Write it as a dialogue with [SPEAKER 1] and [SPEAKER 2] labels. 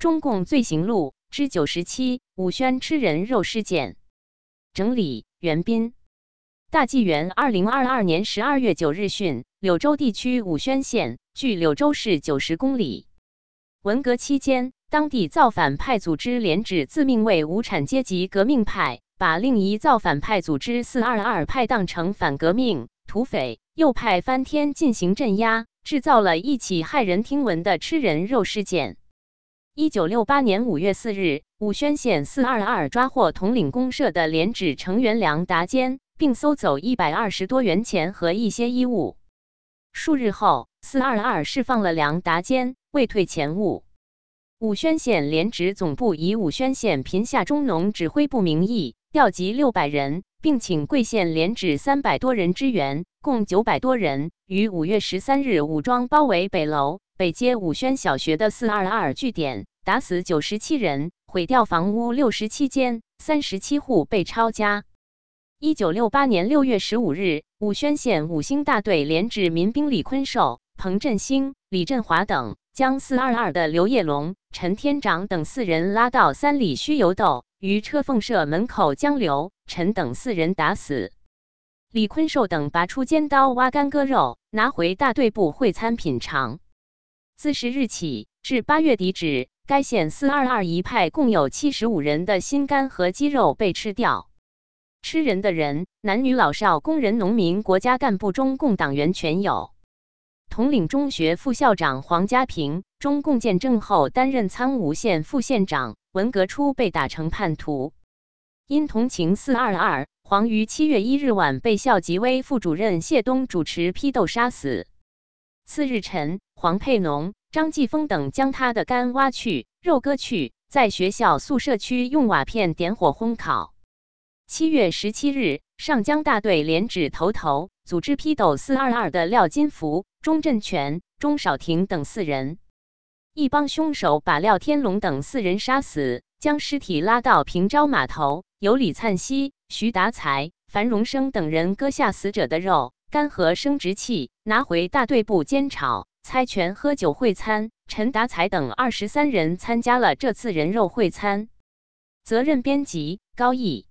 [SPEAKER 1] 中共罪行录之九十七：武宣吃人肉事件。整理：袁斌。大纪元二零二二年十二月九日讯，柳州地区武宣县，距柳州市九十公里。文革期间，当地造反派组织连指自命为无产阶级革命派，把另一造反派组织四二二派当成反革命、土匪，又派翻天进行镇压。制造了一起骇人听闻的吃人肉事件。一九六八年五月四日，武宣县四二二抓获统领公社的连指成员梁达坚，并搜走一百二十多元钱和一些衣物。数日后，四二二释放了梁达坚，未退钱物。武宣县连指总部以武宣县贫下中农指挥部名义，调集六百人。并请贵县连指三百多人支援，共九百多人，于五月十三日武装包围北楼北街武宣小学的四二二据点，打死九十七人，毁掉房屋六十七间，三十七户被抄家。一九六八年六月十五日，武宣县五星大队连指民兵李坤寿、彭振兴、李振华等，将四二二的刘业龙、陈天长等四人拉到三里须油斗。于车凤社门口将刘、陈等四人打死，李坤寿等拔出尖刀挖干割肉，拿回大队部会餐品尝。自十日起至八月底止，该县四二二一派共有七十五人的心肝和肌肉被吃掉。吃人的人，男女老少、工人、农民、国家干部、中共党员全有。统领中学副校长黄家平，中共建政后担任苍梧县副县长。文革初被打成叛徒，因同情四二二，黄于七月一日晚被校级委副主任谢东主持批斗杀死。次日晨，黄佩农、张继峰等将他的肝挖去，肉割去，在学校宿舍区用瓦片点火烘烤。七月十七日，上江大队连指头头组织批斗四二二的廖金福、钟振全、钟少廷等四人。一帮凶手把廖天龙等四人杀死，将尸体拉到平昭码头，由李灿熙、徐达才、樊荣生等人割下死者的肉、干和生殖器，拿回大队部煎炒、猜拳、喝酒会餐。陈达才等二十三人参加了这次人肉会餐。责任编辑：高毅。